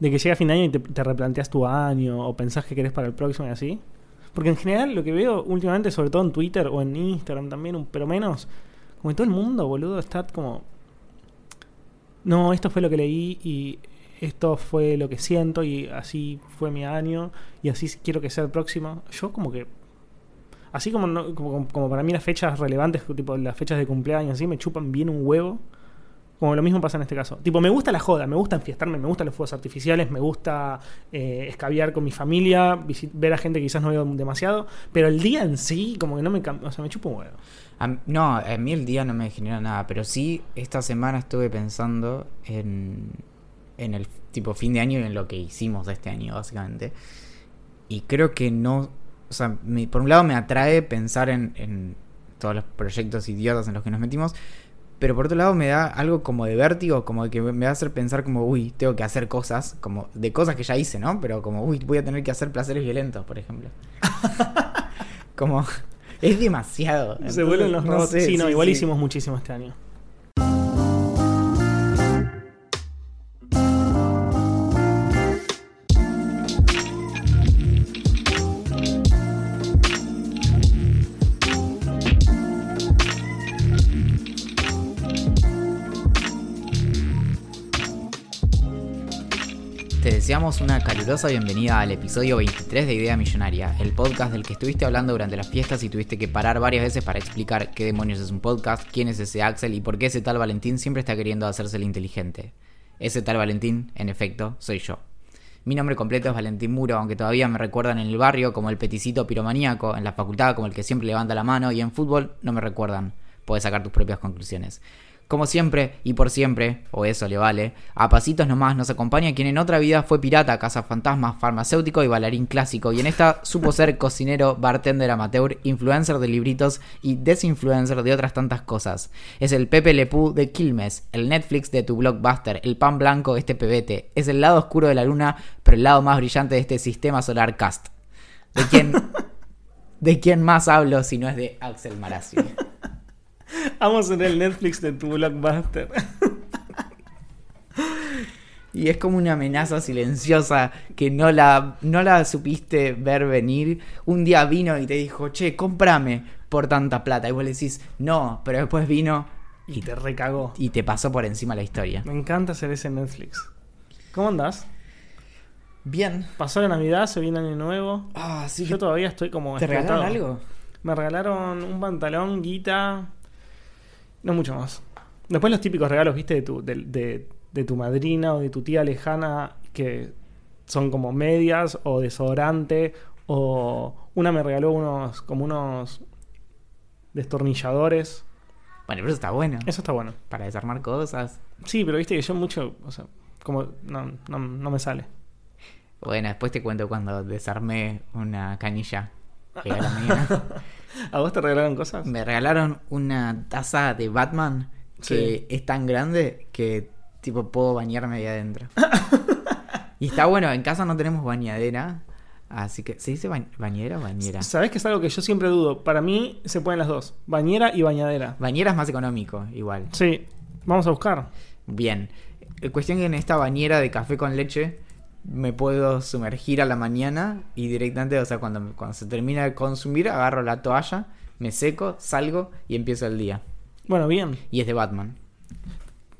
De que llega fin de año y te, te replanteas tu año o pensás que querés para el próximo y así. Porque en general lo que veo últimamente, sobre todo en Twitter o en Instagram también, pero menos, como que todo el mundo, boludo, está como... No, esto fue lo que leí y esto fue lo que siento y así fue mi año y así quiero que sea el próximo. Yo como que... Así como, no- como, como para mí las fechas relevantes, tipo las fechas de cumpleaños, así me chupan bien un huevo. Como lo mismo pasa en este caso. Tipo, me gusta la joda, me gusta enfiestarme, me gustan los fuegos artificiales, me gusta eh, escabiar con mi familia, ver a gente que quizás no veo demasiado, pero el día en sí, como que no me cam- O sea, me chupa un huevo. No, a mí el día no me genera nada, pero sí esta semana estuve pensando en, en el tipo fin de año y en lo que hicimos de este año, básicamente. Y creo que no, o sea, por un lado me atrae pensar en, en todos los proyectos idiotas en los que nos metimos, pero por otro lado me da algo como de vértigo, como de que me va a hacer pensar como, uy, tengo que hacer cosas, como de cosas que ya hice, ¿no? Pero como, uy, voy a tener que hacer placeres violentos, por ejemplo. como, es demasiado. Se vuelven los no robots. sé, sí, no, igual sí. hicimos muchísimo este año. Deseamos una calurosa bienvenida al episodio 23 de Idea Millonaria, el podcast del que estuviste hablando durante las fiestas y tuviste que parar varias veces para explicar qué demonios es un podcast, quién es ese Axel y por qué ese tal Valentín siempre está queriendo hacerse el inteligente. Ese tal Valentín, en efecto, soy yo. Mi nombre completo es Valentín Muro, aunque todavía me recuerdan en el barrio como el peticito piromaníaco, en la facultad como el que siempre levanta la mano y en fútbol no me recuerdan. Puedes sacar tus propias conclusiones. Como siempre y por siempre, o eso le vale, a pasitos nomás nos acompaña quien en otra vida fue pirata, cazafantasmas, farmacéutico y bailarín clásico, y en esta supo ser cocinero, bartender amateur, influencer de libritos y desinfluencer de otras tantas cosas. Es el Pepe Lepú de Quilmes, el Netflix de tu blockbuster, el pan blanco de este pebete, es el lado oscuro de la luna, pero el lado más brillante de este sistema solar cast. ¿De quién, de quién más hablo si no es de Axel Marazzi? Vamos en el Netflix de tu blockbuster. Y es como una amenaza silenciosa que no la, no la supiste ver venir. Un día vino y te dijo, che, cómprame por tanta plata. Y vos le decís, no, pero después vino y te recagó. y te pasó por encima la historia. Me encanta hacer ese Netflix. ¿Cómo andás? Bien. Pasó la Navidad, se viene Año Nuevo. Ah, sí. Yo todavía estoy como. ¿Te regalaron algo? Me regalaron un pantalón, guita. No mucho más. Después los típicos regalos, viste, de tu, de, de- de tu madrina o de tu tía lejana, que son como medias o desodorante. O una me regaló unos, como unos destornilladores. Bueno, pero eso está bueno. Eso está bueno. Para desarmar cosas. Sí, pero viste que yo mucho, o sea, como no, no, no me sale. Bueno, después te cuento cuando desarmé una canilla. que era mía. ¿A vos te regalaron cosas? Me regalaron una taza de Batman que es tan grande que tipo puedo bañarme ahí adentro. y está bueno, en casa no tenemos bañadera, así que ¿se dice ba- bañera o bañera? Sabés que es algo que yo siempre dudo. Para mí se pueden las dos: bañera y bañadera. Bañera es más económico, igual. Sí, vamos a buscar. Bien. Eh, Cuestión que en esta bañera de café con leche me puedo sumergir a la mañana y directamente, o sea, cuando, cuando se termina de consumir, agarro la toalla, me seco, salgo y empiezo el día. Bueno, bien. Y es de Batman.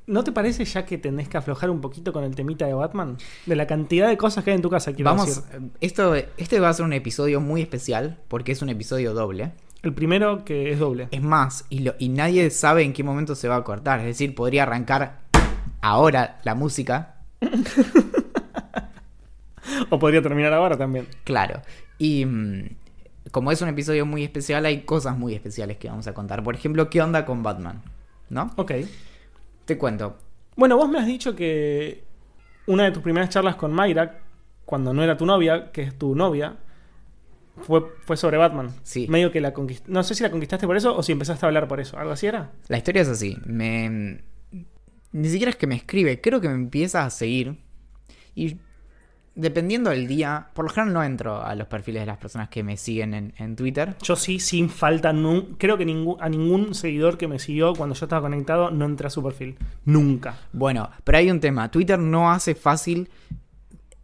¿No te parece ya que tenés que aflojar un poquito con el temita de Batman? De la cantidad de cosas que hay en tu casa, quiero Vamos, decir. esto, este va a ser un episodio muy especial porque es un episodio doble. El primero que es doble. Es más, y, lo- y nadie sabe en qué momento se va a cortar. Es decir, podría arrancar ahora la música, O podría terminar ahora también. claro. Y mm, como es un episodio muy especial, hay cosas muy especiales que vamos a contar. Por ejemplo, ¿qué onda con Batman? ¿No? Ok. Te cuento. Bueno, vos me has dicho que una de tus primeras charlas con Mayra, cuando no era tu novia, que es tu novia, fue, fue sobre Batman. Sí. Medio que la conquistaste. No sé si la conquistaste por eso o si empezaste a hablar por eso. ¿Algo así era? La historia es así. Me... Ni siquiera es que me escribe, creo que me empieza a seguir. Y dependiendo del día, por lo general no entro a los perfiles de las personas que me siguen en, en Twitter. Yo sí, sin falta, creo que ningún, a ningún seguidor que me siguió cuando yo estaba conectado no entré a su perfil. Nunca. Bueno, pero hay un tema. Twitter no hace fácil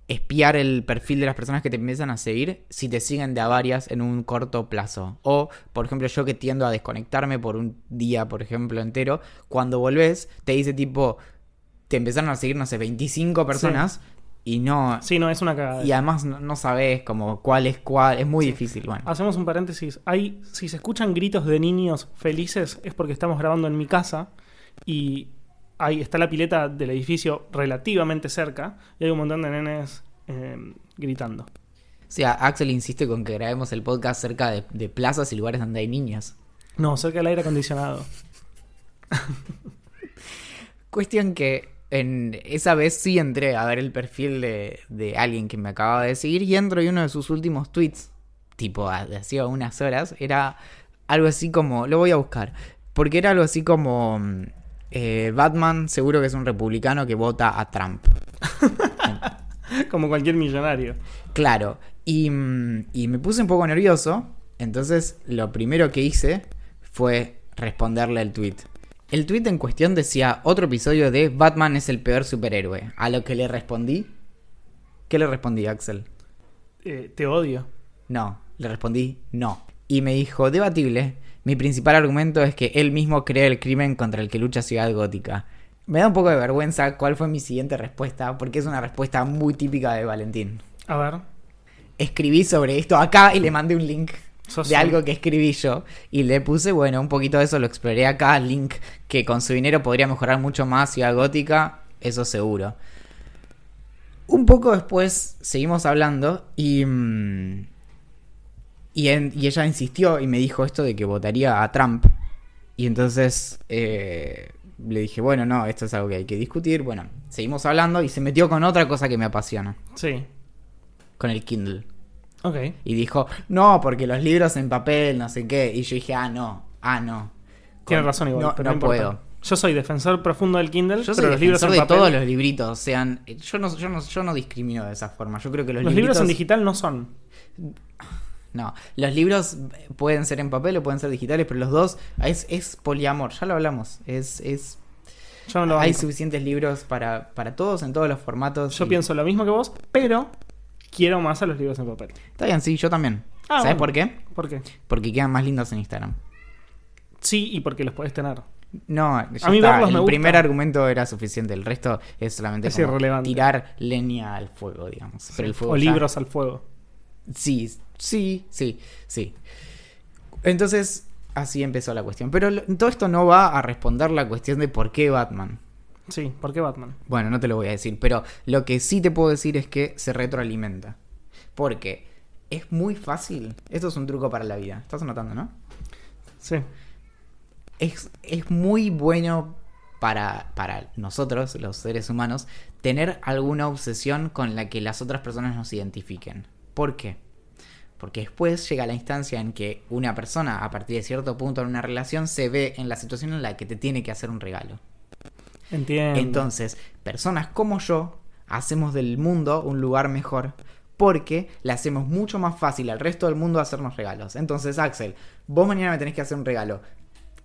espiar el perfil de las personas que te empiezan a seguir si te siguen de a varias en un corto plazo. O, por ejemplo, yo que tiendo a desconectarme por un día, por ejemplo, entero, cuando volvés te dice tipo, te empezaron a seguir, no sé, 25 personas y no... Sí, no, es una cagada. Y además no, no sabes como cuál es cuál, es muy difícil. Bueno, Hacemos un paréntesis. Hay, si se escuchan gritos de niños felices es porque estamos grabando en mi casa y ahí está la pileta del edificio relativamente cerca y hay un montón de nenes eh, gritando. o sea, Axel insiste con que grabemos el podcast cerca de, de plazas y lugares donde hay niños. No, cerca del aire acondicionado. Cuestión que en esa vez sí entré a ver el perfil de, de alguien que me acababa de seguir y entro y uno de sus últimos tweets, tipo hacía unas horas, era algo así como, lo voy a buscar, porque era algo así como, mm, eh, Batman seguro que es un republicano que vota a Trump. Como cualquier millonario. Claro, y, mm, y me puse un poco nervioso, entonces lo primero que hice fue responderle el tweet. El tweet en cuestión decía otro episodio de Batman es el peor superhéroe. A lo que le respondí. ¿Qué le respondí, Axel? Eh, te odio. No, le respondí no. Y me dijo, debatible, mi principal argumento es que él mismo crea el crimen contra el que lucha Ciudad Gótica. Me da un poco de vergüenza cuál fue mi siguiente respuesta, porque es una respuesta muy típica de Valentín. A ver. escribí sobre esto acá y le mandé un link Sos de algo que escribí yo. Y le puse, bueno, un poquito de eso lo exploré acá, link que con su dinero podría mejorar mucho más Ciudad Gótica, eso seguro. Un poco después seguimos hablando y... mm, y, en- y ella insistió y me dijo esto de que votaría a Trump. Y entonces eh, le dije, bueno, no, esto es algo que hay que discutir. Bueno, seguimos hablando y se metió con otra cosa que me apasiona, Sí. con el Kindle. Y dijo, no, porque los libros en papel, no sé qué. Y yo dije, ah, no, ah, no. Tienes Con- razón igual. No, pero no puedo. Yo soy defensor profundo del Kindle, Yo pero los libros en de papel, todos los libritos. Sean, yo no, yo no, yo no discrimino de esa forma. Yo creo que los, los libros en digital no son. No, los libros pueden ser en papel o pueden ser digitales, pero los dos es, es poliamor, ya lo hablamos. Es, es Yo no lo hay banco. suficientes libros para, para todos en todos los formatos. Yo y- pienso lo mismo que vos, pero quiero más a los libros en papel. Está bien, sí, yo también. Ah, ¿Sabes bueno. por qué? ¿Por qué? Porque quedan más lindos en Instagram. Sí, y porque los podés tener. No, ya A mí está. verlos me el gusta. primer argumento era suficiente, el resto es solamente Es como tirar leña al fuego, digamos. Pero el fuego o ya- libros al fuego. Sí, sí, sí, sí. Entonces, así empezó la cuestión. Pero todo esto no va a responder la cuestión de por qué Batman. Sí, ¿por qué Batman? Bueno, no te lo voy a decir, pero lo que sí te puedo decir es que se retroalimenta. Porque es muy fácil. Esto es un truco para la vida. ¿Estás notando, no? Sí. es, es muy bueno para, para nosotros, los seres humanos, tener alguna obsesión con la que las otras personas nos identifiquen. ¿Por qué? Porque después llega la instancia en que una persona, a partir de cierto punto en una relación, se ve en la situación en la que te tiene que hacer un regalo. Entiendo. Entonces, personas como yo hacemos del mundo un lugar mejor porque le hacemos mucho más fácil al resto del mundo hacernos regalos. Entonces, Axel, vos mañana me tenés que hacer un regalo.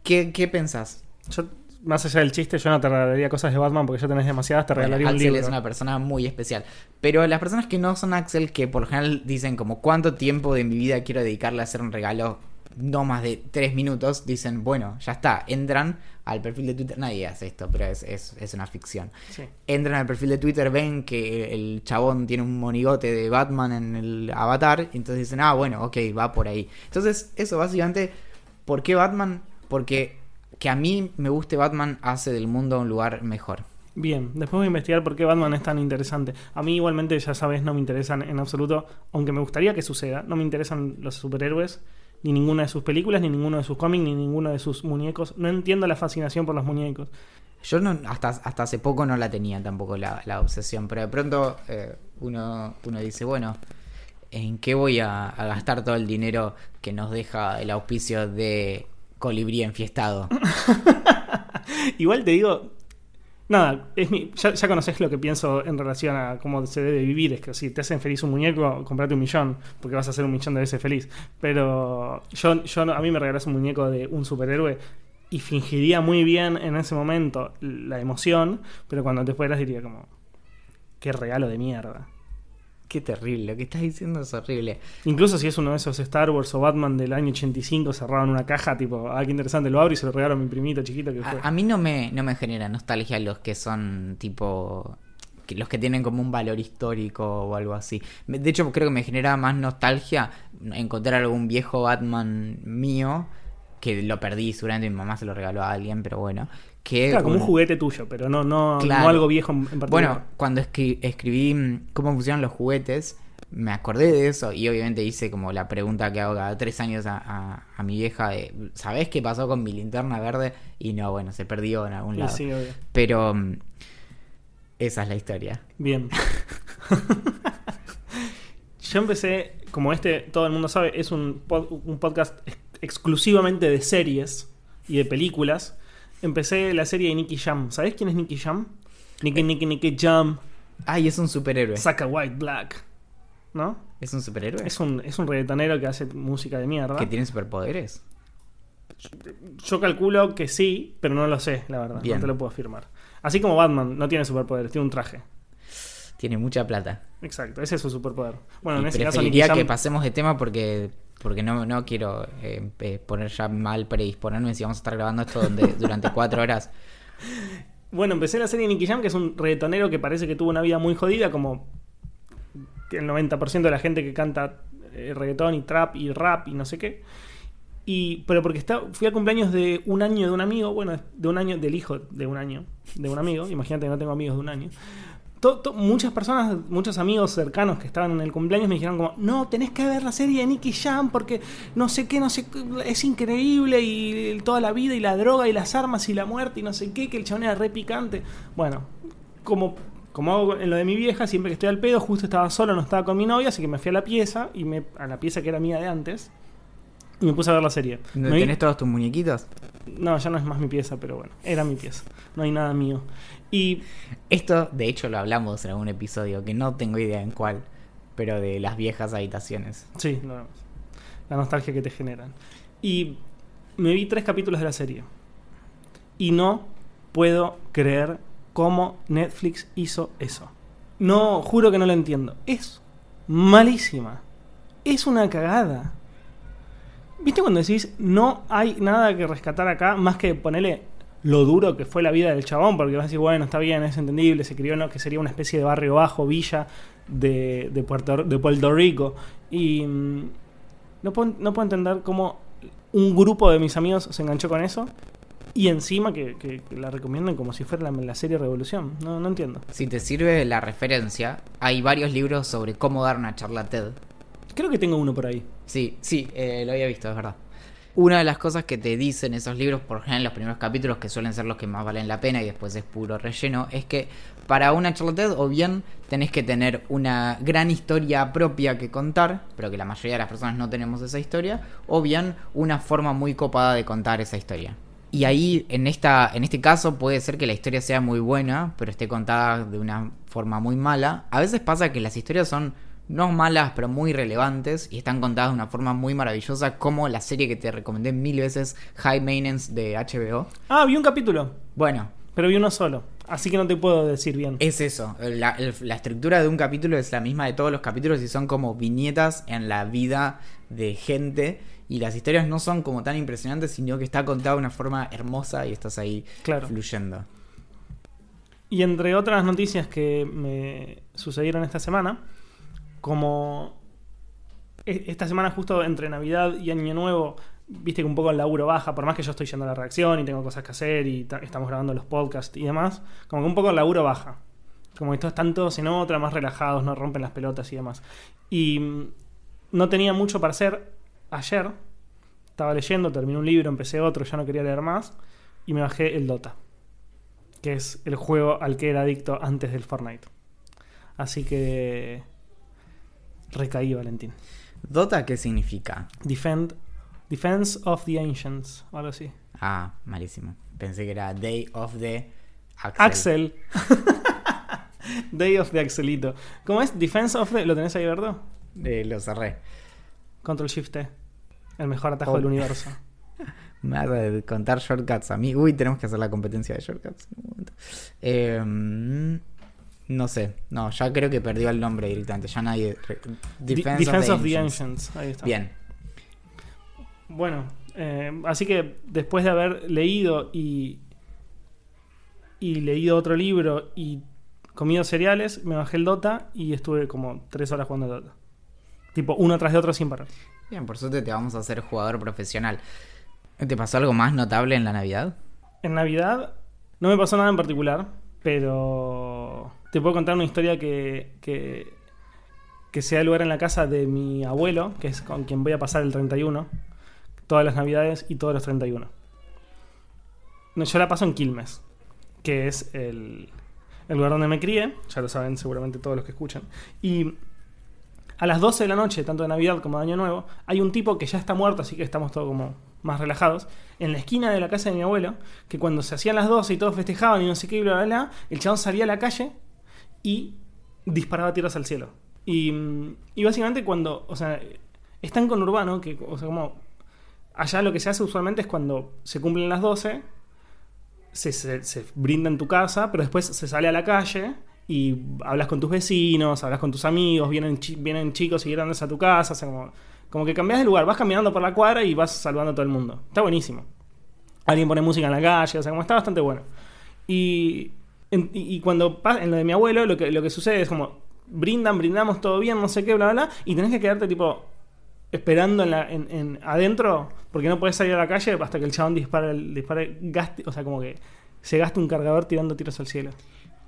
¿Qué, qué pensás? Yo, más allá del chiste, yo no te regalaría cosas de Batman porque ya tenés demasiadas, te Bueno, regalaría un Axel libro. es una persona muy especial. Pero las personas que no son Axel, que por lo general dicen como cuánto tiempo de mi vida quiero dedicarle a hacer un regalo, no más de tres minutos, dicen, bueno, ya está, entran al perfil de Twitter, nadie hace esto, pero es, es, es una ficción. Sí. Entran al perfil de Twitter, ven que el chabón tiene un monigote de Batman en el avatar, y entonces dicen, ah, bueno, ok, va por ahí. Entonces, eso básicamente, ¿por qué Batman? Porque que a mí me guste Batman hace del mundo un lugar mejor. Bien, después voy a investigar por qué Batman es tan interesante. A mí igualmente, ya sabes, no me interesan en absoluto, aunque me gustaría que suceda, no me interesan los superhéroes, ni ninguna de sus películas, ni ninguno de sus cómics, ni ninguno de sus muñecos. No entiendo la fascinación por los muñecos. Yo no, hasta, hasta hace poco no la tenía tampoco la, la obsesión, pero de pronto eh, uno, uno dice, bueno, ¿en qué voy a, a gastar todo el dinero que nos deja el auspicio de Colibrí enfiestado? Igual te digo, nada, es mi, ya, conoces lo que pienso en relación a cómo se debe vivir. Es que si te hacen feliz un muñeco, comprate un millón, porque vas a ser un millón de veces feliz. Pero yo, a mí me regalas un muñeco de un superhéroe y fingiría muy bien en ese momento la emoción, pero cuando te fueras diría como, qué regalo de mierda. Qué terrible, lo que estás diciendo es horrible. Incluso si es uno de esos Star Wars o Batman del año 85 cerrado en una caja, tipo, ah, qué interesante, lo abro y se lo regalo a mi primito chiquito que fue. A, a mí no me, no me genera nostalgia los que son tipo los que tienen como un valor histórico o algo así. De hecho, creo que me genera más nostalgia encontrar algún viejo Batman mío que lo perdí, seguramente mi mamá se lo regaló a alguien, pero bueno. Que Claro, como un juguete tuyo, pero no, no, Claro. no algo viejo en particular. Bueno, cuando escri- escribí mm, cómo funcionan los juguetes, me acordé de eso y obviamente hice como la pregunta que hago cada tres años a, a- a mi vieja de, ¿sabés qué pasó con mi linterna verde? Y no, bueno, se perdió en algún lado. sí, obvio. Pero mm, esa es la historia. Bien. Yo empecé, como este, todo el mundo sabe, es un, pod- un podcast ex- exclusivamente de series y de películas. Empecé la serie de Nicky Jam. ¿Sabés quién es Nicky Jam? Nicky, Nicky, Nicky Jam. Ay, es un superhéroe. Saca White Black. ¿No? ¿Es un superhéroe? Es un, es un reggaetonero que hace música de mierda. ¿Que tiene superpoderes? Yo calculo que sí, pero no lo sé, la verdad. Bien. No te lo puedo afirmar. Así como Batman no tiene superpoderes, tiene un traje. Tiene mucha plata. Exacto, ese es su superpoder. Bueno, y en ese caso Nicky Jam... que pasemos de tema porque porque no, no quiero eh, eh, poner ya mal predisponerme si vamos a estar grabando esto donde- durante cuatro horas. Bueno, empecé la serie de Nicky Jam, que es un reggaetonero que parece que tuvo una vida muy jodida, como el 90% de la gente que canta eh, reggaetón y trap y rap y no sé qué. Y, pero porque está, fui a cumpleaños de un año de un amigo, bueno, de un año, del hijo de un año, de un amigo, imagínate que no tengo amigos de un año. To- muchas personas, muchos amigos cercanos que estaban en el cumpleaños me dijeron como, no, tenés que ver la serie de Nicky Jam porque no sé qué, no sé es increíble y toda la vida y la droga y las armas y la muerte y no sé qué, que el chabón era re picante. Bueno, como, como hago en lo de mi vieja, siempre que estoy al pedo, justo estaba solo, no estaba con mi novia, así que me fui a la pieza, y me, a la pieza que era mía de antes, y me puse a ver la serie. ¿No Me vi- ¿Tenés todos tus muñequitos? no, ya no es más mi pieza, pero bueno, era mi pieza. No hay nada mío. Y Esto, de hecho, lo hablamos en algún episodio, que no tengo idea en cuál, pero de las viejas habitaciones. Sí, lo vemos. La nostalgia que te generan. Y me vi tres capítulos de la serie. Y no puedo creer cómo Netflix hizo eso. No, juro que no lo entiendo. Es malísima. Es una cagada. ¿Viste cuando decís no hay nada que rescatar acá más que ponerle lo duro que fue la vida del chabón? Porque vas a decir, bueno, está bien, es entendible, se crió en lo que sería una especie de barrio bajo, villa de, de, Puerto, de Puerto Rico. Y mm, no puedo, no puedo entender cómo un grupo de mis amigos se enganchó con eso. Y encima que, la recomiendan como si fuera la, la serie Revolución. No, no entiendo. Si te sirve la referencia, hay varios libros sobre cómo dar una charla TED. Creo que tengo uno por ahí. Sí, sí, eh, lo había visto, es verdad. Una de las cosas que te dicen esos libros, por ejemplo en los primeros capítulos, que suelen ser los que más valen la pena y después es puro relleno, es que para una charla o bien tenés que tener una gran historia propia que contar, pero que la mayoría de las personas no tenemos esa historia, o bien una forma muy copada de contar esa historia. Y ahí, en, esta, en este caso, puede ser que la historia sea muy buena, pero esté contada de una forma muy mala. A veces pasa que las historias son no malas, pero muy relevantes y están contadas de una forma muy maravillosa, como la serie que te recomendé mil veces, High Maintenance de HBO. Ah, vi un capítulo, Bueno, pero vi uno solo. Así que no te puedo decir bien. es eso. La, estructura de un capítulo es la misma de todos los capítulos y son como viñetas en la vida de gente. Y las historias no son como tan impresionantes, sino que está contada de una forma hermosa y estás ahí Claro. fluyendo. Y entre otras noticias que me sucedieron esta semana, como e- esta semana justo entre Navidad y Año Nuevo, viste que un poco el laburo baja, por más que yo estoy yendo a la reacción y tengo cosas que hacer y ta- estamos grabando los podcasts y demás, como que un poco el laburo baja. Como que todos están todos en otra, más relajados, no rompen las pelotas y demás. Y mm, no tenía mucho para hacer ayer. Estaba leyendo, terminé un libro, empecé otro, ya no quería leer más. Y me bajé el Dota que es el juego al que era adicto antes del Fortnite. Así que recaí, Valentín. ¿Dota qué significa? Defend, Defense of the Ancients, o algo así. Ah, malísimo. Pensé que era Day of the Axel. Axel. Day of the Axelito. ¿Cómo es? Defense of the... ¿Lo tenés ahí, Verdo? Eh, lo cerré. Control Shift T. El mejor atajo Oh. del universo. Me vas a contar shortcuts a mí. Uy, tenemos que hacer la competencia de shortcuts en un momento. Eh, No sé, no, ya creo que perdió el nombre directamente, ya nadie... Defense, Defense of, the, Ancients. Ahí está. Bien. Bueno, eh, así que después de haber leído y, y leído otro libro y comido cereales, me bajé el Dota y estuve como tres horas jugando Dota. Tipo, uno tras de otro sin parar. Bien, por suerte te vamos a hacer jugador profesional. ¿Te pasó algo más notable en la Navidad? En Navidad no me pasó nada en particular, pero te puedo contar una historia que, que, que se da lugar en la casa de mi abuelo, que es con quien voy a pasar el 31, todas las Navidades y todos los 31. No, yo la paso en Quilmes, que es el, el lugar donde me crié, ya lo saben seguramente todos los que escuchan. Y a las 12 de la noche, tanto de Navidad como de Año Nuevo, hay un tipo que ya está muerto, así que estamos todos como más relajados, en la esquina de la casa de mi abuelo, que cuando se hacían las 12 y todos festejaban y no sé qué, bla, bla, bla, el chabón salía a la calle y disparaba tiros al cielo. Y, y básicamente cuando, o sea, es tan conurbano que, o sea, como allá lo que se hace usualmente es cuando se cumplen las 12, se, brinda en tu casa, pero después se sale a la calle y hablas con tus vecinos, hablas con tus amigos, vienen, vienen chicos y grandes a tu casa, o sea, como, como que cambias de lugar, vas caminando por la cuadra y vas saludando a todo el mundo. Está buenísimo. Alguien pone música en la calle, o sea, como está bastante bueno. Y, y, cuando pasa en lo de mi abuelo, lo que, lo que sucede es como brindan, brindamos todo bien, no sé qué, bla, bla, bla, y tenés que quedarte tipo esperando en, la, en, adentro, porque no puedes salir a la calle hasta que el chabón dispare, dispare gaste, o sea, como que se gaste un cargador tirando tiros al cielo.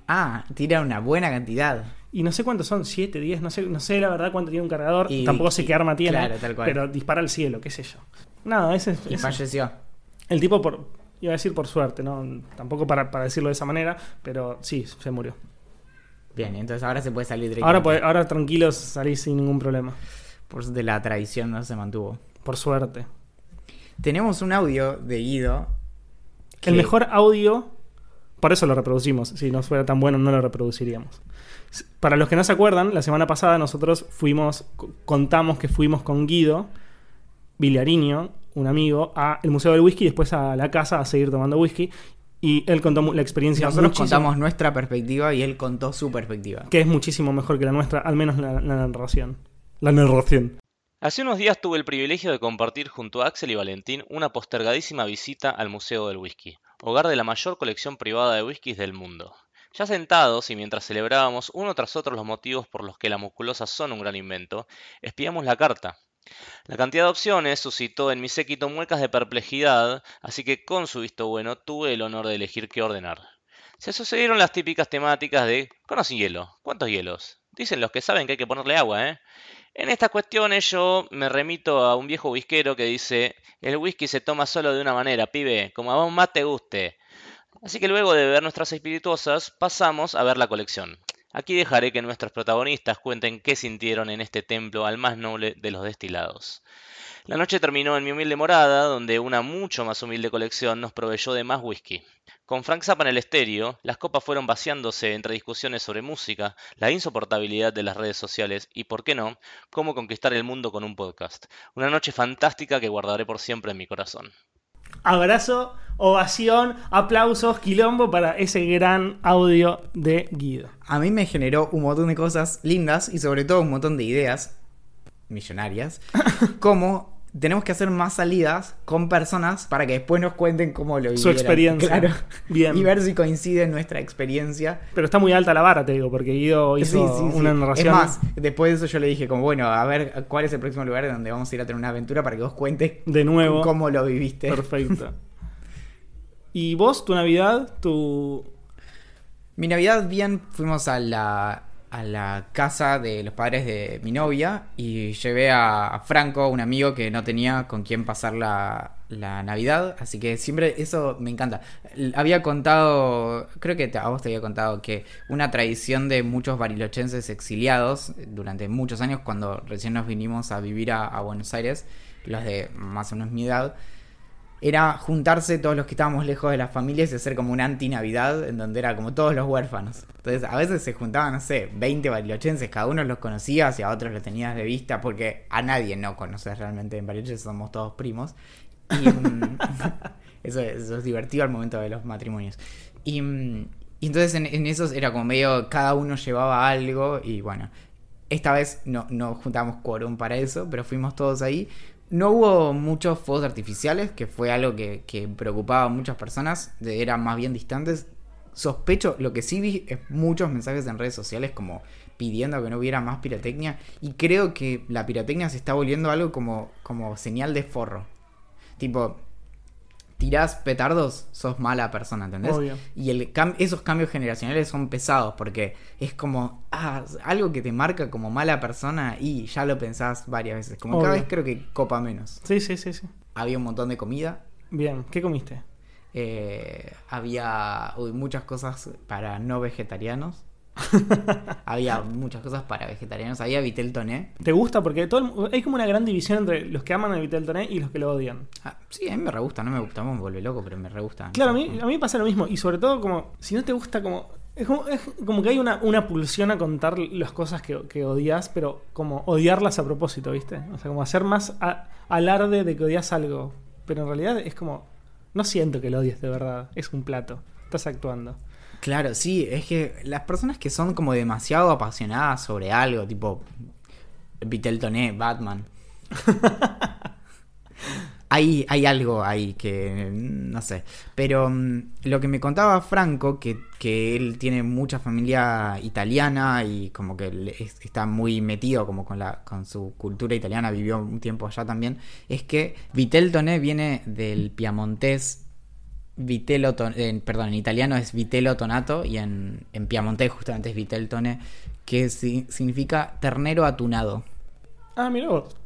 Ah, tira una buena cantidad. Y no sé cuántos son, 7, 10, no sé, no sé la verdad cuánto tiene un cargador. Tampoco sé qué arma tiene. Pero dispara al cielo, qué sé yo. Nada, ese es. Y falleció. El tipo, por, iba a decir por suerte, ¿no? Tampoco para, decirlo de esa manera, pero sí, se murió. Bien, entonces ahora se puede salir Ahora, ahora tranquilos salís sin ningún problema. Por de la tradición no se mantuvo. Por suerte. Tenemos un audio de Guido. El mejor audio por eso lo reproducimos. Si no fuera tan bueno, no lo reproduciríamos. Para los que no se acuerdan, la semana pasada nosotros fuimos, contamos que fuimos con Guido Villariño, un amigo, al Museo del Whisky y después a la casa a seguir tomando whisky. Y él contó la experiencia. Nosotros contamos nuestra perspectiva y él contó su perspectiva. Que es muchísimo mejor que la nuestra, al menos la, la narración. La narración. Hace unos días tuve el privilegio de compartir junto a Axel y Valentín una postergadísima visita al Museo del Whisky, hogar de la mayor colección privada de whiskies del mundo. Ya sentados y mientras celebrábamos uno tras otro los motivos por los que las musculosas son un gran invento, espiamos la carta. La cantidad de opciones suscitó en mi séquito muecas de perplejidad, así que con su visto bueno tuve el honor de elegir qué ordenar. Se sucedieron las típicas temáticas de ¿Conocen hielo? ¿Cuántos hielos? Dicen los que saben que hay que ponerle agua, ¿eh? En estas cuestiones yo me remito a un viejo whiskero que dice, el whisky se toma solo de una manera, pibe, como a vos más te guste. Así que luego de ver nuestras espirituosas, pasamos a ver la colección. Aquí dejaré que nuestros protagonistas cuenten qué sintieron en este templo al más noble de los destilados. La noche terminó en mi humilde morada, donde una mucho más humilde colección nos proveyó de más whisky. Con Frank Zappa en el estéreo, las copas fueron vaciándose entre discusiones sobre música, la insoportabilidad de las redes sociales y, por qué no, cómo conquistar el mundo con un podcast. Una noche fantástica que guardaré por siempre en mi corazón. Abrazo, ovación, aplausos, quilombo para ese gran audio de Guido. A mí me generó un montón de cosas lindas y sobre todo un montón de ideas millonarias, como tenemos que hacer más salidas con personas para que después nos cuenten cómo lo vivieron. Su experiencia. Claro. Bien. Y ver si coincide nuestra experiencia. Pero está muy alta la vara, te digo, porque Guido hizo una narración. Es más, después de eso yo le dije como, bueno, a ver cuál es el próximo lugar donde vamos a ir a tener una aventura para que vos cuentes de nuevo cómo lo viviste. Perfecto. ¿Y vos, tu Navidad, tu... Mi Navidad bien, fuimos a la a la casa de los padres de mi novia y llevé a, Franco, un amigo que no tenía con quien pasar la, Navidad, así que siempre eso me encanta. Había contado, creo que a vos te había contado que una tradición de muchos barilochenses exiliados durante muchos años, cuando recién nos vinimos a vivir a Buenos Aires, los de más o menos mi edad, era juntarse todos los que estábamos lejos de las familias y hacer como una anti-Navidad en donde era como todos los huérfanos. Entonces a veces se juntaban, no sé, 20 barilochenses, cada uno los conocías y a otros los tenías de vista porque a nadie no conoces realmente en Bariloche, somos todos primos. Y mm, eso, es, divertido al momento de los matrimonios. Y, mm, Y entonces en, en esos era como medio, cada uno llevaba algo y bueno, esta vez no, no juntamos quórum para eso, pero fuimos todos ahí. No hubo muchos fuegos artificiales, que fue algo que, preocupaba a muchas personas, de- eran más bien distantes. Sospecho, lo que sí vi es muchos mensajes en redes sociales como pidiendo que no hubiera más pirotecnia y creo que la pirotecnia se está volviendo algo como, como señal de forro. Tipo, tirás petardos, sos mala persona, ¿entendés? Obvio. Y el cam- esos cambios generacionales son pesados porque es como ah, algo que te marca como mala persona y ya lo pensás varias veces. Como cada vez creo que copa menos. Sí, sí, sí, sí. Había un montón de comida. Bien, ¿qué comiste? eh, había uy, muchas cosas para no vegetarianos. había muchas cosas para vegetarianos. Había vitel toné. ¿Te gusta? Porque todo el- hay como una gran división entre los que aman el Vitel Toné y los que lo odian. Ah, sí, a mí me re gusta. No me gusta, me vuelve loco, pero me re gusta. Claro, a mí, a mí me pasa lo mismo. Y sobre todo, como, si no te gusta, como. Es como, es como que hay una, una pulsión a contar las cosas que, que odias, pero como odiarlas a propósito, ¿viste? O sea, como hacer más a- alarde de que odias algo. Pero en realidad es como. No siento que lo odies de verdad. Es un plato. Estás actuando. Claro, sí, es que las personas que son como demasiado apasionadas sobre algo, tipo Vitel Toné, Batman. hay, hay algo ahí que no sé. Pero mm, lo que me contaba Franco, que, que él tiene mucha familia italiana y como que es- está muy metido como con, la, con su cultura italiana, vivió un tiempo allá también, es que Vitel Toné viene del piamontés Vitello en- perdón, en italiano es Vitello Tonato y en, en piamontés justamente es Vitel Tone, que si- significa ternero atunado. Ah, mira vos.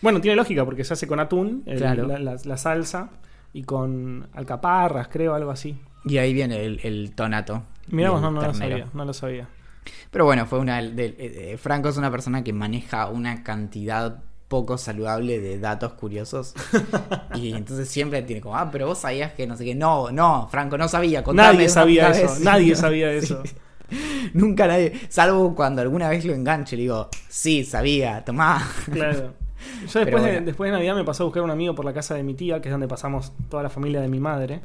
Bueno, tiene lógica porque se hace con atún, el- Claro. la, la- la salsa, y con alcaparras, creo, algo así. Y ahí viene el, el tonato. Mira vos, no, no lo sabía. No lo sabía. Pero bueno, fue una del- eh, eh, Franco es una persona que maneja una cantidad poco saludable de datos curiosos. y entonces siempre tiene como, ah, pero vos sabías que no sé qué. No, no, Franco, no sabía. contame Nadie sabía eso. vez". Nadie sabía Sí. eso. Nunca nadie, salvo cuando alguna vez lo enganche, le digo, sí, sabía, tomá. Claro. Yo después, de, después de Navidad me pasó a buscar un amigo por la casa de mi tía, que es donde pasamos toda la familia de mi madre.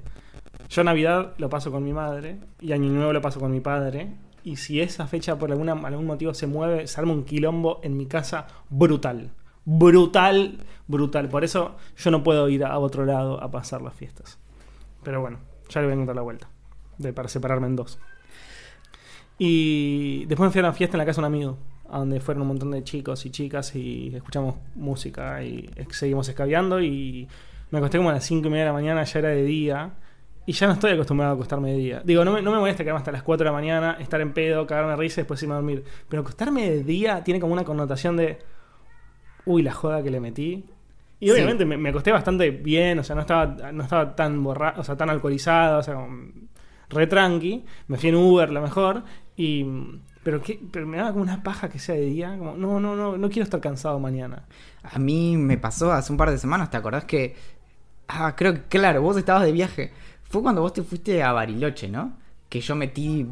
Yo Navidad lo paso con mi madre y Año Nuevo lo paso con mi padre. Y si esa fecha por alguna, algún motivo se mueve, se arma un quilombo en mi casa brutal. Brutal, brutal. Por eso yo no puedo ir a otro lado a pasar las fiestas. Pero bueno, ya le voy a encontrar la vuelta. De, para separarme en dos. Y después me fui a una fiesta en la casa de un amigo, a donde fueron un montón de chicos y chicas y escuchamos música y seguimos escabeando y me acosté como a las 5 y media de la mañana, ya era de día y ya no estoy acostumbrado a acostarme de día. Digo, no me, no me molesta quedarme hasta las 4 de la mañana, estar en pedo, cagarme de risa y después irme a dormir. Pero acostarme de día tiene como una connotación de, uy, la joda que le metí. Y Sí. obviamente me, me acosté bastante bien, o sea, no estaba, no estaba tan borra o sea, tan alcoholizado, o sea, como re tranqui. Me fui en Uber, lo mejor. Y, pero, qué, pero me daba como una paja que sea de día. Como, no, no, no, no quiero estar cansado mañana. A mí me pasó hace un par de semanas, ¿te acordás que... Ah, creo que, claro, vos estabas de viaje. Fue cuando vos te fuiste a Bariloche, ¿no? Que yo metí...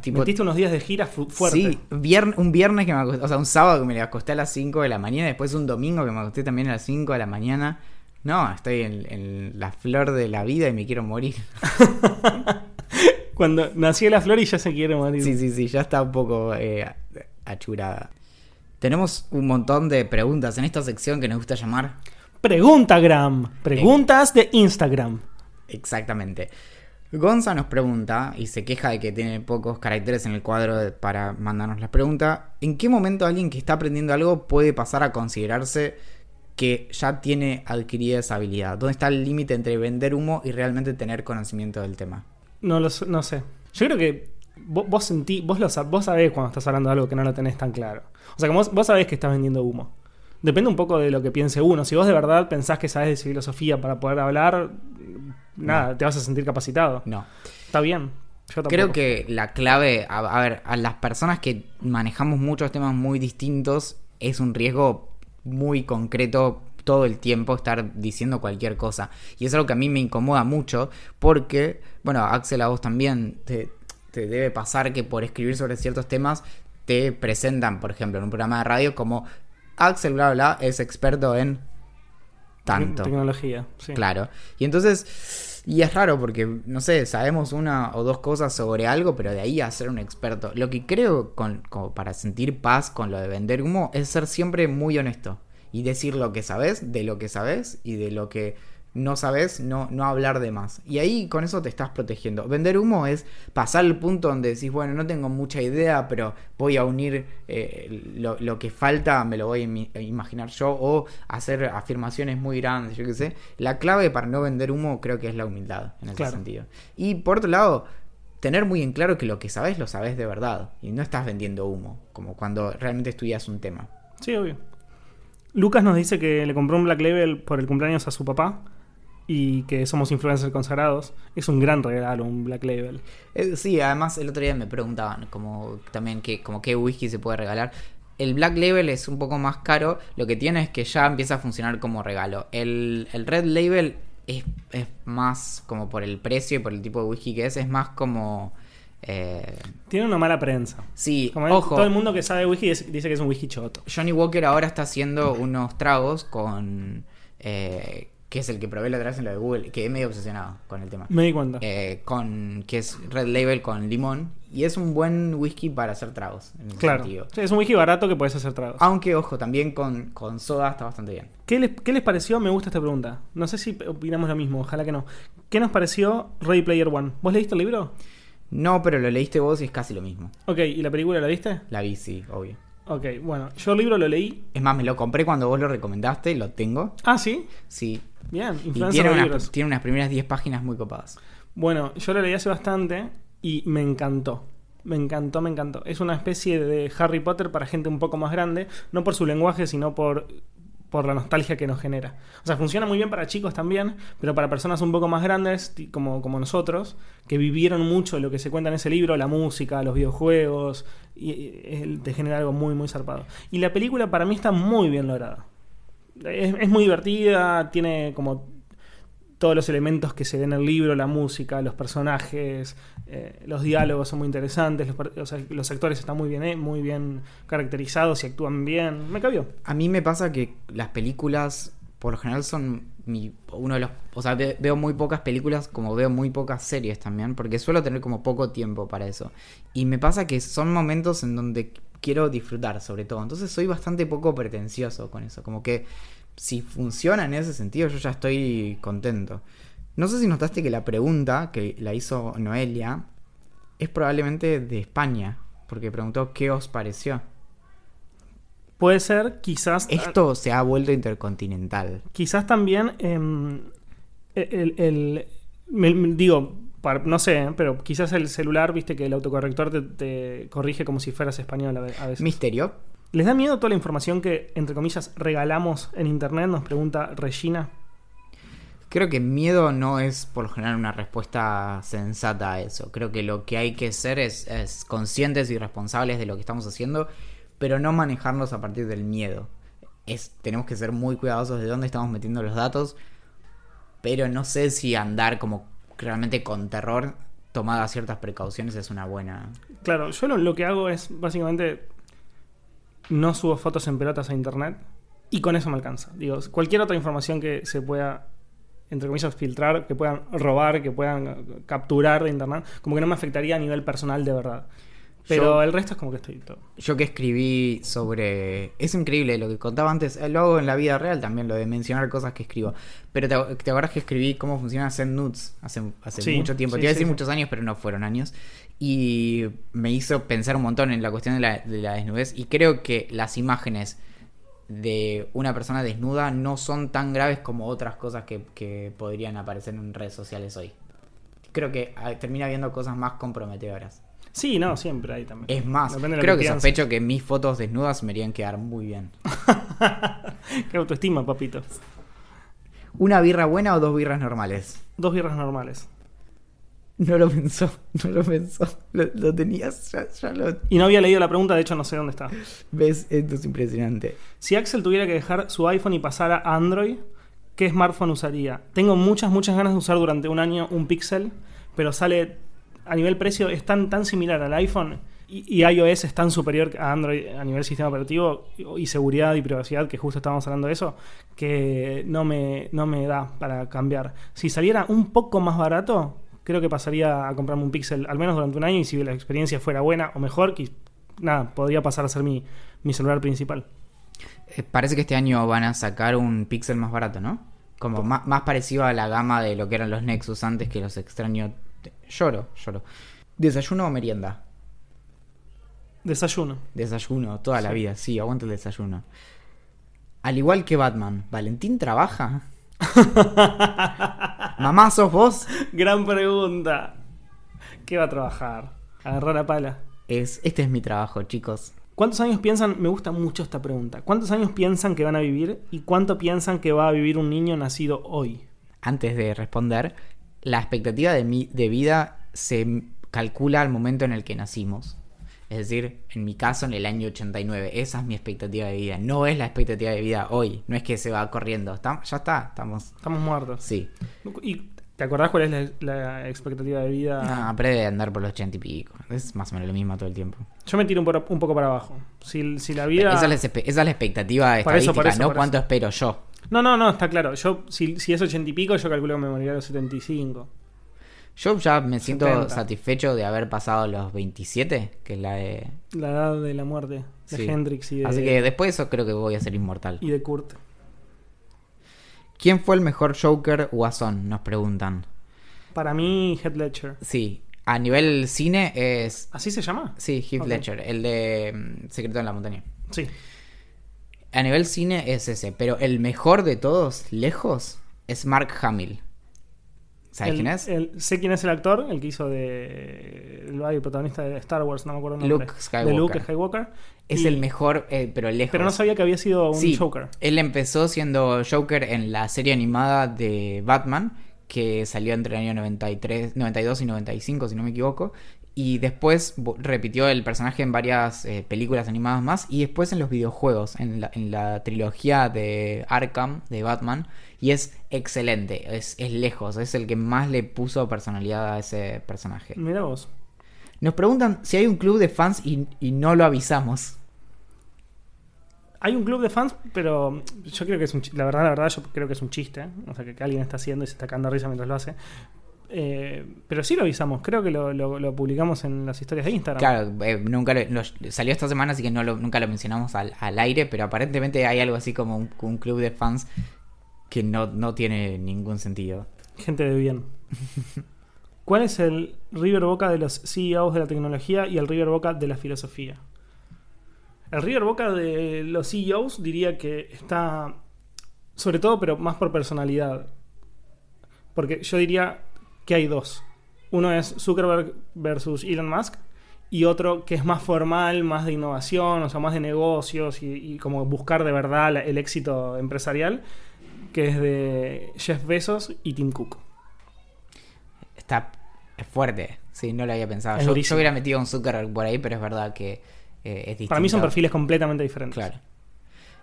Tipo, Metiste unos días de gira fu- fuerte. Sí, vier- un viernes que me acosté, o sea, un sábado que me acosté a las 5 de la mañana, después un domingo que me acosté también a las 5 de la mañana. No, estoy en, en la flor de la vida y me quiero morir. Cuando nació la flor y ya se quiere morir. Sí, sí, sí, ya está un poco eh, achurada. Tenemos un montón de preguntas en esta sección que nos gusta llamar Preguntagram. Preguntas de Instagram. Exactamente. Gonza nos pregunta y se queja de que tiene pocos caracteres en el cuadro para mandarnos la pregunta. ¿En qué momento alguien que está aprendiendo algo puede pasar a considerarse que ya tiene adquirida esa habilidad? ¿Dónde está el límite entre vender humo y realmente tener conocimiento del tema? No, lo, sé- no sé. Yo creo que vos, sentí, vos, lo, vos sabés cuando estás hablando de algo que no lo tenés tan claro. O sea, que vos, vos sabés que estás vendiendo humo. Depende un poco de lo que piense uno. Si vos de verdad pensás que sabes de filosofía para poder hablar, nada, te vas a sentir capacitado. No. Está bien. Yo. Creo que la clave, a, a ver, a las personas que manejamos muchos temas muy distintos, es un riesgo muy concreto todo el tiempo estar diciendo cualquier cosa. Y es algo que a mí me incomoda mucho porque, bueno, Axel, a vos también te, te debe pasar que por escribir sobre ciertos temas te presentan, por ejemplo, en un programa de radio como Axel, bla, bla, es experto en tanto. Tecnología, sí. Claro. Y entonces, Y es raro porque, no sé, sabemos una o dos cosas sobre algo, pero de ahí a ser un experto. Lo que creo, con, como para sentir paz con lo de vender humo, es ser siempre muy honesto. Y decir lo que sabes, de lo que sabes y de lo que no sabes, no, no hablar de más. Y ahí con eso te estás protegiendo. Vender humo es pasar el punto donde decís, bueno, no tengo mucha idea, pero voy a unir eh, lo, lo, que falta, me lo voy a imaginar yo, o hacer afirmaciones muy grandes, yo qué sé. La clave para no vender humo creo que es la humildad, en ese claro. sentido. Y por otro lado, tener muy en claro que lo que sabes lo sabes de verdad. Y no estás vendiendo humo, como cuando realmente estudias un tema. Sí, obvio. Lucas nos dice que le compró un Black Label por el cumpleaños a su papá y que somos influencers consagrados, es un gran regalo, un Black Label. Eh, sí, además el otro día me preguntaban como también que, como qué whisky se puede regalar. El Black Label es un poco más caro, lo que tiene es que ya empieza a funcionar como regalo. El, el Red Label es, es, más como por el precio y por el tipo de whisky que es, es más como... Eh... Tiene una mala prensa. Sí, como ojo. Todo el mundo que sabe whisky dice que es un whisky choto. Johnny Walker ahora está haciendo unos tragos con... Eh, que es el que probé la otra vez en lo de Google, que es medio obsesionado con el tema. Me di cuenta. Eh, con, que es Red Label con limón. Y es un buen whisky para hacer tragos. En ese claro. sentido. Sí, es un whisky barato que puedes hacer tragos. Aunque, ojo, también con, con soda está bastante bien. ¿Qué les, ¿Qué les pareció? Me gusta esta pregunta. No sé si opinamos lo mismo, ojalá que no. ¿Qué nos pareció Ready Player One? ¿Vos leíste el libro? No, pero lo leíste vos y es casi lo mismo. Ok, ¿y la película la viste? La vi, sí, obvio. Ok, bueno, yo el libro lo leí. Es más, me lo compré cuando vos lo recomendaste, lo tengo. Ah, ¿sí? Sí. Bien, y tiene, unas, tiene unas primeras 10 páginas muy copadas. Bueno, yo lo leí hace bastante y me encantó. Me encantó, me encantó. Es una especie de Harry Potter para gente un poco más grande, no por su lenguaje, sino por, por la nostalgia que nos genera. O sea, funciona muy bien para chicos también, pero para personas un poco más grandes, como, como nosotros, que vivieron mucho lo que se cuenta en ese libro, la música, los videojuegos, y, y, te genera algo muy, muy zarpado. Y la película para mí está muy bien lograda. Es, muy divertida, tiene como todos los elementos que se ven en el libro, la música, los personajes, eh, los diálogos son muy interesantes, los, actores están muy bien, eh, muy bien caracterizados y actúan bien. Me cabió. A mí me pasa que las películas, por lo general, son mi, uno de los... O sea, ve, veo muy pocas películas como veo muy pocas series también, porque suelo tener como poco tiempo para eso. Y me pasa que son momentos en donde quiero disfrutar sobre todo. Entonces soy bastante poco pretencioso con eso. Como que si funciona en ese sentido, yo ya estoy contento. No sé si notaste que la pregunta que la hizo Noelia es probablemente de España, porque preguntó qué os pareció. Puede ser, quizás. Esto se ha vuelto intercontinental. Quizás también. Eh, el, el, digo, para, no sé, pero quizás el celular, viste que el autocorrector te, te corrige como si fueras español a veces. Misterio. ¿Les da miedo toda la información que, entre comillas, regalamos en internet? Nos pregunta Regina. Creo que miedo no es por lo general una respuesta sensata a eso. Creo que lo que hay que ser es, es conscientes y responsables de lo que estamos haciendo, pero no manejarnos a partir del miedo. Es, tenemos que ser muy cuidadosos de dónde estamos metiendo los datos, pero no sé si andar como realmente con terror, tomadas ciertas precauciones, es una buena. Claro, yo lo, lo que hago es básicamente no subo fotos en pelotas a internet y con eso me alcanza. Digo, cualquier otra información que se pueda, entre comillas, filtrar, que puedan robar, que puedan capturar de internet, como que no me afectaría a nivel personal de verdad. Pero yo, el resto es como que estoy todo. Yo que escribí sobre. Es increíble lo que contaba antes. Lo hago en la vida real también, lo de mencionar cosas que escribo. Pero te, te acuerdas que escribí cómo funciona Send Nudes hace, hace sí, mucho tiempo. Sí, te iba a decir sí, muchos años, pero no fueron años. Y me hizo pensar un montón en la cuestión de la, de la desnudez. Y creo que las imágenes de una persona desnuda no son tan graves como otras cosas que, que podrían aparecer en redes sociales hoy. Creo que ah, termina habiendo cosas más comprometedoras. Sí, no, siempre hay también. Es más, creo que, que sospecho que mis fotos desnudas me harían quedar muy bien. Qué autoestima, papito. ¿Una birra buena o dos birras normales? Dos birras normales. No lo pensó, no lo pensó. Lo, lo tenías, ya, ya, lo... Y no había leído la pregunta, de hecho no sé dónde está. ¿Ves? Esto es impresionante. Si Axel tuviera que dejar su iPhone y pasar a Android, ¿qué smartphone usaría? Tengo muchas, muchas ganas de usar durante un año un Pixel, pero sale a nivel precio es tan, tan similar al iPhone y, y iOS es tan superior a Android a nivel sistema operativo y, y seguridad y privacidad, que justo estábamos hablando de eso, que no me, no me da para cambiar. Si saliera un poco más barato, creo que pasaría a comprarme un Pixel al menos durante un año y si la experiencia fuera buena o mejor, que, nada, podría pasar a ser mi, mi celular principal. Eh, Parece que este año van a sacar un Pixel más barato, ¿no? Como más, más parecido a la gama de lo que eran los Nexus antes que los extraño. Lloro, lloro. ¿Desayuno o merienda? Desayuno. Desayuno, toda la vida, sí, aguanta el desayuno. Al igual que Batman, ¿Valentín trabaja? Mamá, ¿sos vos? Gran pregunta. ¿Qué va a trabajar? Agarrar la pala. Es, este es mi trabajo, chicos. ¿Cuántos años piensan? Me gusta mucho esta pregunta. ¿Cuántos años piensan que van a vivir y cuánto piensan que va a vivir un niño nacido hoy? Antes de responder, la expectativa de, mi- de vida se calcula al momento en el que nacimos. Es decir, en mi caso, en el año 89. Esa es mi expectativa de vida. No es la expectativa de vida hoy. No es que se va corriendo. Está- ya está, estamos... Estamos muertos. Sí. ¿Y te acordás cuál es la, la expectativa de vida? Ah, pero debe andar por los 80 y pico. Es más o menos lo mismo todo el tiempo. Yo me tiro un, por- un poco para abajo. Si, si la vida... Esa, es la, esa es la expectativa Por eso, estadística, por eso, no cuánto espero yo. No, no, no, está claro. Yo, si, si es 80 y pico, yo calculo que me moriría a los 75. Yo ya me siento 70. satisfecho de haber pasado los 27, que es la de... La edad de la muerte de Sí. Hendrix y de, Así que después de eso creo que voy a ser inmortal. y de Kurt. ¿Quién fue el mejor Joker Guasón? Nos preguntan. Para mí, Heath Ledger. Sí, a nivel cine es... ¿Así se llama? Sí, Heath Ok. Ledger, el de mm, Secreto en la Montaña. Sí. A nivel cine es ese, pero el mejor de todos, lejos, es Mark Hamill. ¿Sabes El- quién es? el- sé quién es el actor, el que hizo de. El, el protagonista de Star Wars, no me acuerdo el nombre. Luke De Skywalker. Luke Skywalker. Es Y- el mejor, eh, pero lejos. Pero no sabía que había sido un Sí, Joker. Él empezó siendo Joker en la serie animada de Batman, que salió entre el año 93, 92 y 95, si no me equivoco. Y después repitió el personaje en varias eh, películas animadas más. Y después en los videojuegos, en la, en la trilogía de Arkham de Batman. Y es excelente, es, es lejos, es el que más le puso personalidad a ese personaje. Mira vos. Nos preguntan si hay un club de fans y, y no lo avisamos. Hay un club de fans, pero yo creo que es un La verdad, la verdad, yo creo que es un chiste. O sea, que, alguien está haciendo y se está cagando risa mientras lo hace. Eh, pero sí lo avisamos. Creo que lo, lo- lo publicamos en las historias de Instagram. Claro, eh, nunca lo- salió esta semana, así que no nunca lo mencionamos al, al aire, pero aparentemente hay algo así como un, un club de fans que no, no tiene ningún sentido. Gente de bien. ¿Cuál es el River Boca de los CEOs de la tecnología y el River Boca de la filosofía? El River Boca de los CEOs diría que está, sobre todo, pero más por personalidad. Porque yo diría que hay dos. Uno es Zuckerberg versus Elon Musk y otro que es más formal, más de innovación, o sea, más de negocios y, y como buscar de verdad la- el éxito empresarial, que es de Jeff Bezos y Tim Cook. Está es fuerte, sí, no lo había pensado. Yo, yo hubiera metido un Zuckerberg por ahí, pero es verdad que eh, es distinto. Para mí son perfiles completamente diferentes. Claro.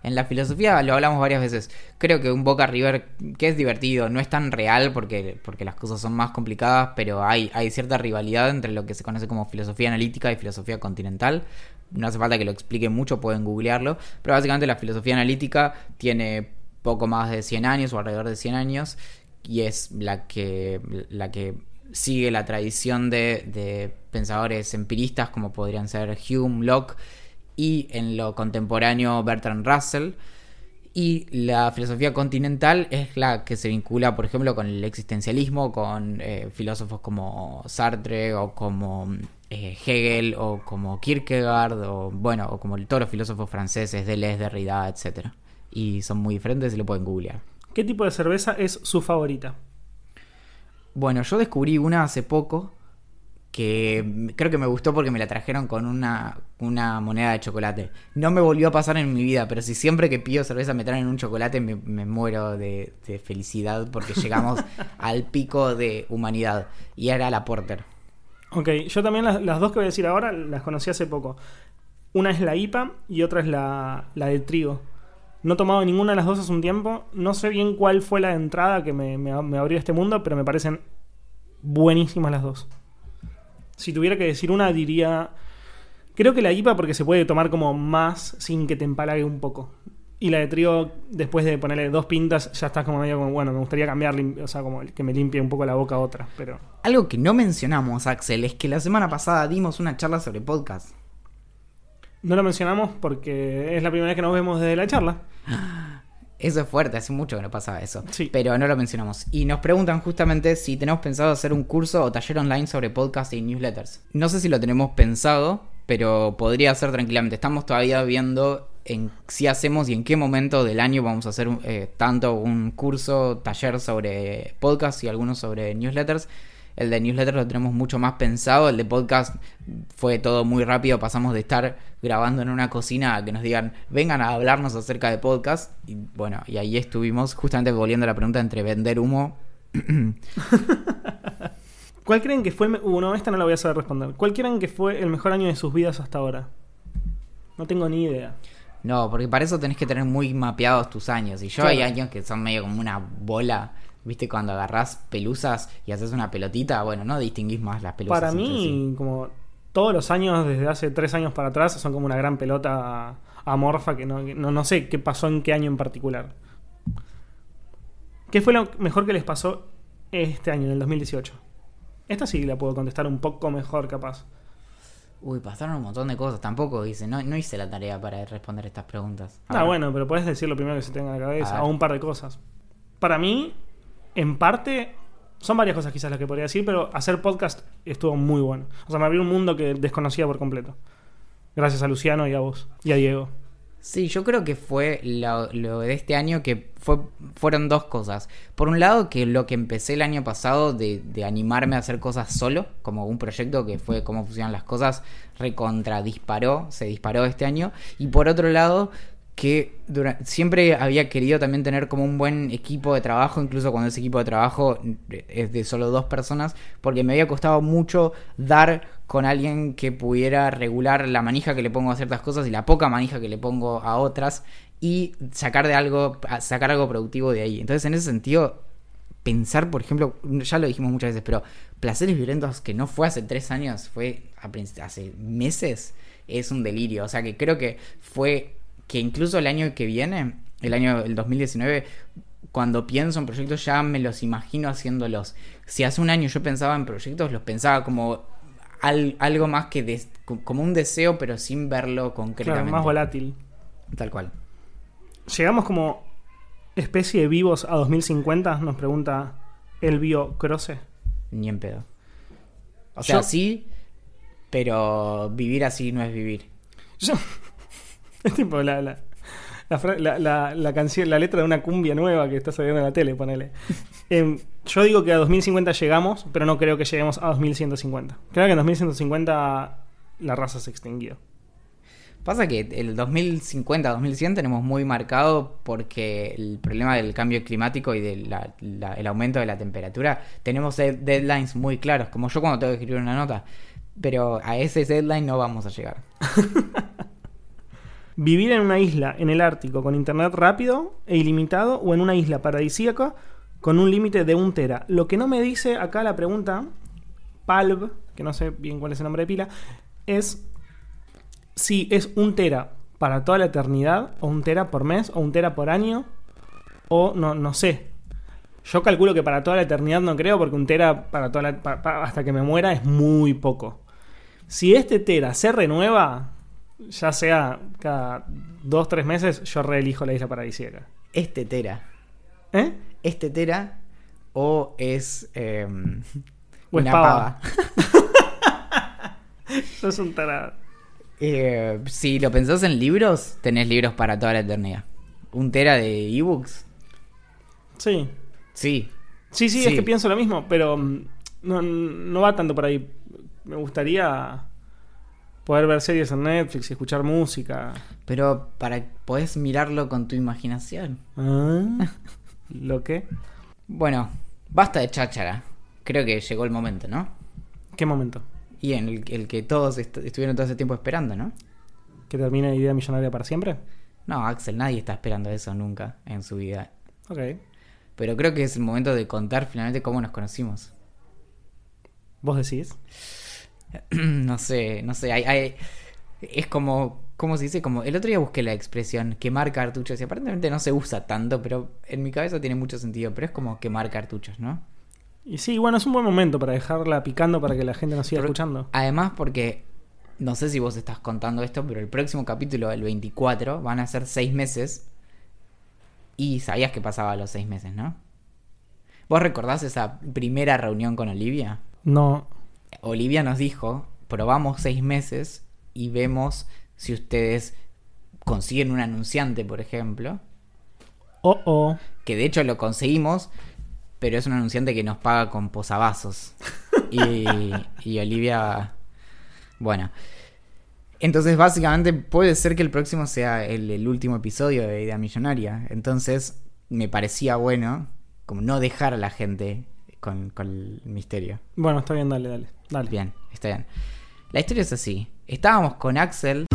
En la filosofía lo hablamos varias veces. Creo que un Boca River, que es divertido, no es tan real porque, porque las cosas son más complicadas, pero hay, hay cierta rivalidad entre lo que se conoce como filosofía analítica y filosofía continental. No hace falta que lo explique mucho, pueden googlearlo. Pero básicamente la filosofía analítica tiene poco más de 100 años o alrededor de 100 años y es la que, la que sigue la tradición de, de pensadores empiristas como podrían ser Hume, Locke y en lo contemporáneo Bertrand Russell. Y la filosofía continental es la que se vincula, por ejemplo, con el existencialismo, con eh, filósofos como Sartre o como eh, Hegel o como Kierkegaard o bueno, o como todos los filósofos franceses, Deleuze, Derrida, etc. Y son muy diferentes y lo pueden googlear. ¿Qué tipo de cerveza es su favorita? Bueno, yo descubrí una hace poco que creo que me gustó porque me la trajeron con una, una moneda de chocolate. No me volvió a pasar en mi vida, pero si siempre que pido cerveza me traen un chocolate me, me muero de, de felicidad porque llegamos al pico de humanidad. Y era la Porter. Ok, yo también las, las dos que voy a decir ahora las conocí hace poco. Una es la IPA y otra es la, la de trigo. No he tomado ninguna de las dos hace un tiempo. No sé bien cuál fue la entrada que me, me- me abrió este mundo, pero me parecen buenísimas las dos. Si tuviera que decir una, diría Creo que la IPA porque se puede tomar como más sin que te empalague un poco. Y la de trigo, después de ponerle dos pintas, ya estás como medio como, bueno, me gustaría cambiar, o sea, como que me limpie un poco la boca a otra. Pero Algo que no mencionamos, Axel, es que la semana pasada dimos una charla sobre podcast. no lo mencionamos porque es la primera vez que nos vemos desde la charla. Eso es fuerte, hace mucho que no pasaba eso. Sí. Pero no lo mencionamos. Y nos preguntan justamente si tenemos pensado hacer un curso o taller online sobre podcast y newsletters. No sé si lo tenemos pensado, pero podría ser tranquilamente. Estamos todavía viendo en si hacemos y en qué momento del año vamos a hacer eh, tanto un curso, taller sobre podcast y algunos sobre newsletters. El de newsletters lo tenemos mucho más pensado. El de podcast fue todo muy rápido. Pasamos de estar grabando en una cocina a que nos digan, vengan a hablarnos acerca de podcast. Y bueno, y ahí estuvimos, justamente volviendo a la pregunta entre vender humo. ¿Cuál creen que fue el... me- Uh, no, esta no la voy a saber responder. ¿Cuál creen que fue el mejor año de sus vidas hasta ahora? No tengo ni idea. No, porque para eso tenés que tener muy mapeados tus años. Y yo Claro. hay años que son medio como una bola. ¿Viste? Cuando agarrás pelusas y haces una pelotita, bueno, no distinguís más las pelusas. Para mí, sí. como todos los años, desde hace tres años para atrás, son como una gran pelota amorfa que no, que no, no sé qué pasó en qué año en particular. ¿Qué fue lo mejor que les pasó este año, en el 2018? Esta sí la puedo contestar un poco mejor, capaz. Uy, pasaron un montón de cosas. Tampoco hice, no, no hice la tarea para responder estas preguntas. Ah, bueno, pero puedes decir lo primero que se tenga en la cabeza, o un par de cosas. Para mí, en parte, son varias cosas quizás las que podría decir, pero hacer podcast estuvo muy bueno. O sea, me abrió un mundo que desconocía por completo. Gracias a Luciano y a vos, y a Diego. Sí, yo creo que fue lo, de este año que fue, fueron dos cosas. Por un lado, que lo que empecé el año pasado de, de animarme a hacer cosas solo, como un proyecto que fue cómo funcionan las cosas, recontra disparó, se disparó este año. Y por otro lado, que dura- siempre había querido también tener como un buen equipo de trabajo, incluso cuando ese equipo de trabajo es de solo dos personas, porque me había costado mucho dar con alguien que pudiera regular la manija que le pongo a ciertas cosas y la poca manija que le pongo a otras y sacar de algo, sacar algo productivo de ahí. Entonces, en ese sentido, pensar, por ejemplo, ya lo dijimos muchas veces, pero Placeres Violentos, que no fue hace tres años, fue hace meses, es un delirio. O sea que creo que fue que incluso el año que viene, el año el 2019, cuando pienso en proyectos ya me los imagino haciéndolos. Si hace un año yo pensaba en proyectos, los pensaba como al- algo más que des- como un deseo, pero sin verlo Claro, concretamente. más volátil. Tal cual. Llegamos como especie de vivos a 2050, nos pregunta el bio Croce. Ni en pedo. O sea, Yo- sí, pero vivir así no es vivir. Yo- tipo la, la, la, canción, la letra de una cumbia nueva que está saliendo en la tele, ponele. Em, yo digo que a 2050 llegamos, pero no creo que lleguemos a 2150. Creo que en 2150 la raza se extinguió. Pasa que el 2050-2100 tenemos muy marcado porque el problema del cambio climático y del aumento de la temperatura, tenemos de- deadlines muy claros, como yo cuando tengo que escribir una nota. Pero a ese deadline no vamos a llegar. Vivir en una isla en el Ártico con internet rápido e ilimitado o en una isla paradisíaca con un límite de un tera. Lo que no me dice acá la pregunta, Palv, que no sé bien cuál es el nombre de pila, es si es un tera para toda la eternidad o un tera por mes o un tera por año o no, no sé. Yo calculo que para toda la eternidad no creo porque un tera para toda la- pa- pa- hasta que me muera es muy poco. Si este tera se renueva, ya sea cada dos, tres meses, yo reelijo la isla paradisíaca. Este tera. ¿Eh? O es eh, O es una pava. pava. Sos un tarado. Eh, si lo pensás en libros, tenés libros para toda la eternidad. Un tera de ebooks, Sí. sí. Sí, sí, Sí. es que pienso lo mismo, pero mm, no, no va tanto por ahí. Me gustaría poder ver series en Netflix y escuchar música. Pero para podés mirarlo con tu imaginación. Ah, ¿Lo qué? Bueno, basta de cháchara. Creo que llegó el momento, ¿no? ¿Qué momento? Y en el, el que todos est- estuvieron todo ese tiempo esperando, ¿no? ¿Que termine Idea Millonaria para siempre? No, Axel, nadie está esperando eso nunca en su vida. Ok. Pero creo que es el momento de contar finalmente cómo nos conocimos. ¿Vos decís? no sé, no sé, hay, hay- Es como, ¿cómo se dice? Como el otro día busqué la expresión quemar cartuchos y aparentemente no se usa tanto, pero en mi cabeza tiene mucho sentido, pero es como quemar cartuchos, ¿no? Y sí, bueno, es un buen momento para dejarla picando para que la gente nos siga Pero- escuchando. Además porque, no sé si vos estás contando esto, pero el próximo capítulo, el 24, van a ser seis meses. Y sabías que pasaba a los seis meses, ¿no? ¿Vos recordás esa primera reunión con Olivia? No. Olivia nos dijo, probamos seis meses y vemos si ustedes consiguen un anunciante, por ejemplo. Oh, oh. Que de hecho lo conseguimos, pero es un anunciante que nos paga con posavasos. Y, y Olivia. Bueno. Entonces, básicamente, puede ser que el próximo sea el, el último episodio de Idea Millonaria. Entonces, me parecía bueno, como no dejar a la gente con, con el misterio. Bueno, está bien, dale, dale. Dale. Bien, está bien. La historia es así. Estábamos con Axel